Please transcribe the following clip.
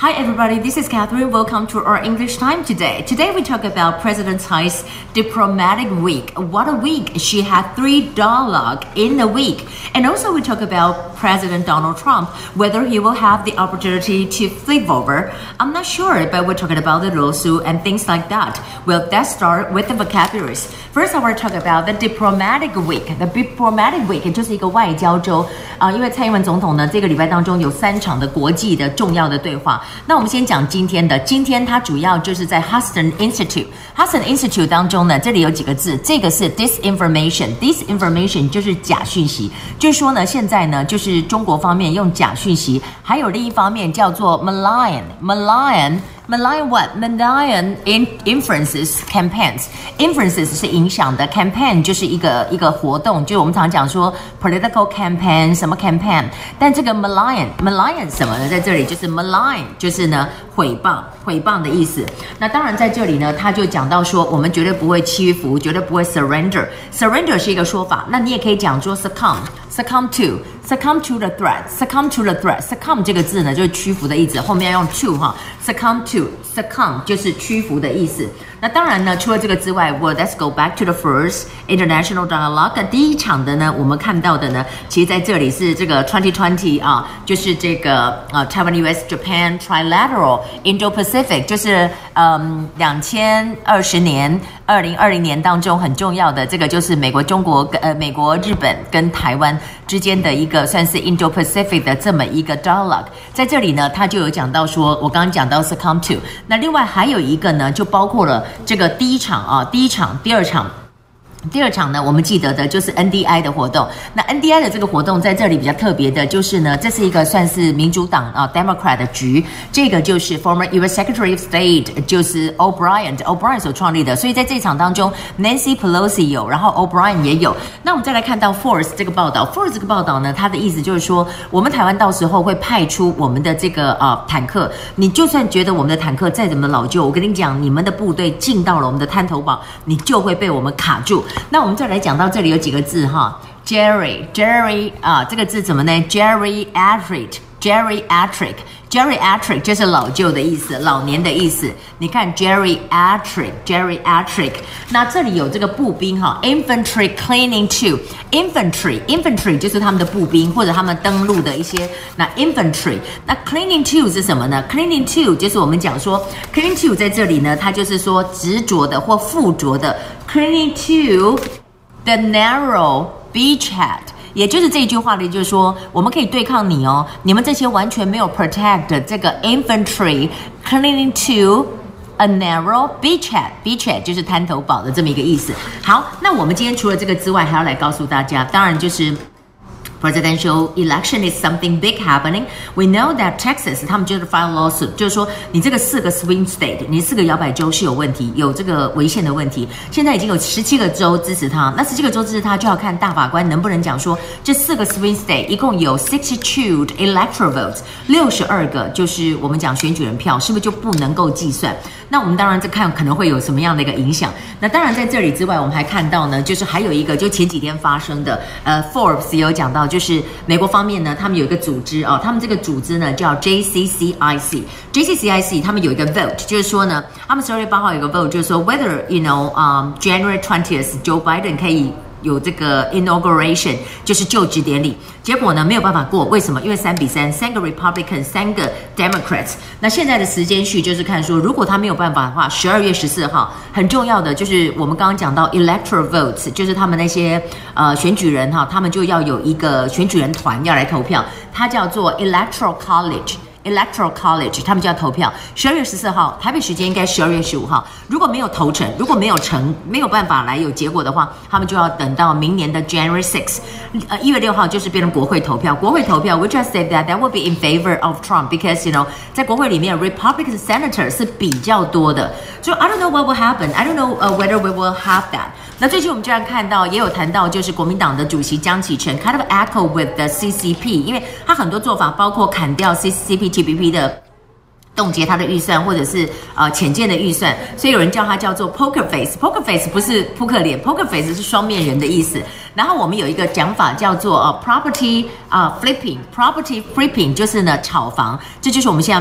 Hi everybody, this is Catherine. Welcome to our English time today. Today we talk about President Tsai's diplomatic week. What a week! She had three dialogue in a week. And also we talk about President Donald Trump, whether he will have the opportunity to flip over. I'm not sure, but we're talking about the lawsuit and things like that. Well, let's start with the vocabularies. First, I want to talk about the diplomatic week. The diplomatic week 就是一个外交周啊，因为蔡英文总统呢，这个礼拜当中有三场的国际的重要的对话。 那我们先讲今天的，今天它主要就是在 Huston Institute。Huston Institute 当中呢，这里有几个字，这个是 disinformation，disinformation 就是假讯息，就是说呢，现在呢，就是中国方面用假讯息，还有另一方面叫做 malign，malign。Malign what? Malign in influences campaigns. Inferences 是影响的，campaign 就是一个一个活动，就我们常讲说 political campaign 什么 campaign，但这个 malign malign 什么呢？在这里就是 malign 就是呢毁谤毁谤的意思。那当然在这里呢，他就讲到说，我们绝对不会屈服，绝对不会 surrender。surrender 是一个说法，那你也可以讲说 succumb succumb to succumb to the threat succumb to the threat succumb 这个字呢就是屈服的意思，后面要用 to 哈 succumb to。Succumb 就是屈服的意思。那当然呢，除了这个之外，Well, let's go back to the first international dialogue。第一场的呢，我们看到的呢，其实在这里是这个 twenty twenty 啊，就是这个呃 Taiwan US Japan Trilateral Indo-Pacific，就是嗯两千二十年二零二零年当中很重要的这个，就是美国、中国跟呃美国、日本跟台湾之间的一个算是 Indo-Pacific 的这么一个 dialogue。在这里呢，他就有讲到说，我刚刚讲到 succumb to。那另外还有一个呢，就包括了这个第一场啊，第一场、第二场。第二场呢，我们记得的就是 NDI 的活动。那 NDI 的这个活动在这里比较特别的，就是呢，这是一个算是民主党啊 Democrat 的局。这个就是 Former U.S. Secretary of State，就是 O'Brien，O'Brien 所创立的。所以在这场当中，Nancy Pelosi 有，然后 O'Brien 也有。那我们再来看到 Force 这个报道，Force 这个报道呢，它的意思就是说，我们台湾到时候会派出我们的这个啊坦克。你就算觉得我们的坦克再怎么老旧，我跟你讲，你们的部队进到了我们的滩头堡，你就会被我们卡住。那我们再来讲到这里有几个字哈，Jerry，Jerry 啊，这个字怎么呢？jerry atric jerry atric jerry atric 就是老旧的意思，老年的意思。你看 jerry atric jerry atric，那这里有这个步兵哈，Infantry clinging to，Infantry，Infantry 就是他们的步兵或者他们登陆的一些。那 Infantry，那 clinging to 是什么呢？clinging to 就是我们讲说 clinging to 在这里呢，它就是说执着的或附着的。Cleaning to the narrow beachhead，也就是这句话的就是说，我们可以对抗你哦。你们这些完全没有 protect 的这个 infantry，cleaning to a narrow beachhead，beachhead 就是滩头堡的这么一个意思。好，那我们今天除了这个之外，还要来告诉大家，当然就是。Presidential election is something big happening. We know that Texas 他们就是 file lawsuit，就是说你这个四个 swing state，你四个摇摆州是有问题，有这个违宪的问题。现在已经有十七个州支持他，那十七个州支持他就要看大法官能不能讲说这四个 swing state 一共有 sixty two electoral votes，六十二个就是我们讲选举人票，是不是就不能够计算？那我们当然在看可能会有什么样的一个影响。那当然在这里之外，我们还看到呢，就是还有一个就前几天发生的，呃，Forbes 有讲到。就是美国方面呢，他们有一个组织啊、哦，他们这个组织呢叫 JCCIC，JCCIC 他们有一个 vote，就是说呢，他们十二月八号有一个 vote，就是说 whether you know um January twentieth Joe Biden 可以。有这个 inauguration 就是就职典礼，结果呢没有办法过，为什么？因为三比三，三个 Republican，三个 Democrats。那现在的时间序就是看说，如果他没有办法的话，十二月十四号很重要的就是我们刚刚讲到 electoral votes，就是他们那些呃选举人哈，他们就要有一个选举人团要来投票，它叫做 electoral college。Electoral College，他们就要投票。十二月十四号，台北时间应该十二月十五号。如果没有投成，如果没有成，没有办法来有结果的话，他们就要等到明年的 January six，呃，一月六号就是变成国会投票。国会投票，which I said that that will be in favor of Trump because you know，在国会里面，Republican Senator 是比较多的。就 I don't know what will happen. I don't know whether we will have that. 那最近我们居然看到，也有谈到，就是国民党的主席江启臣 kind of echo with the CCP，因为他很多做法包括砍掉 CCP TPP 的冻结他的预算，或者是呃潜舰的预算，所以有人叫他叫做 poker face。poker face 不是扑克脸，poker face 是双面人的意思。然后我们有一个讲法叫做呃 property 啊、flipping，property flipping 就是呢炒房，这就是我们现在。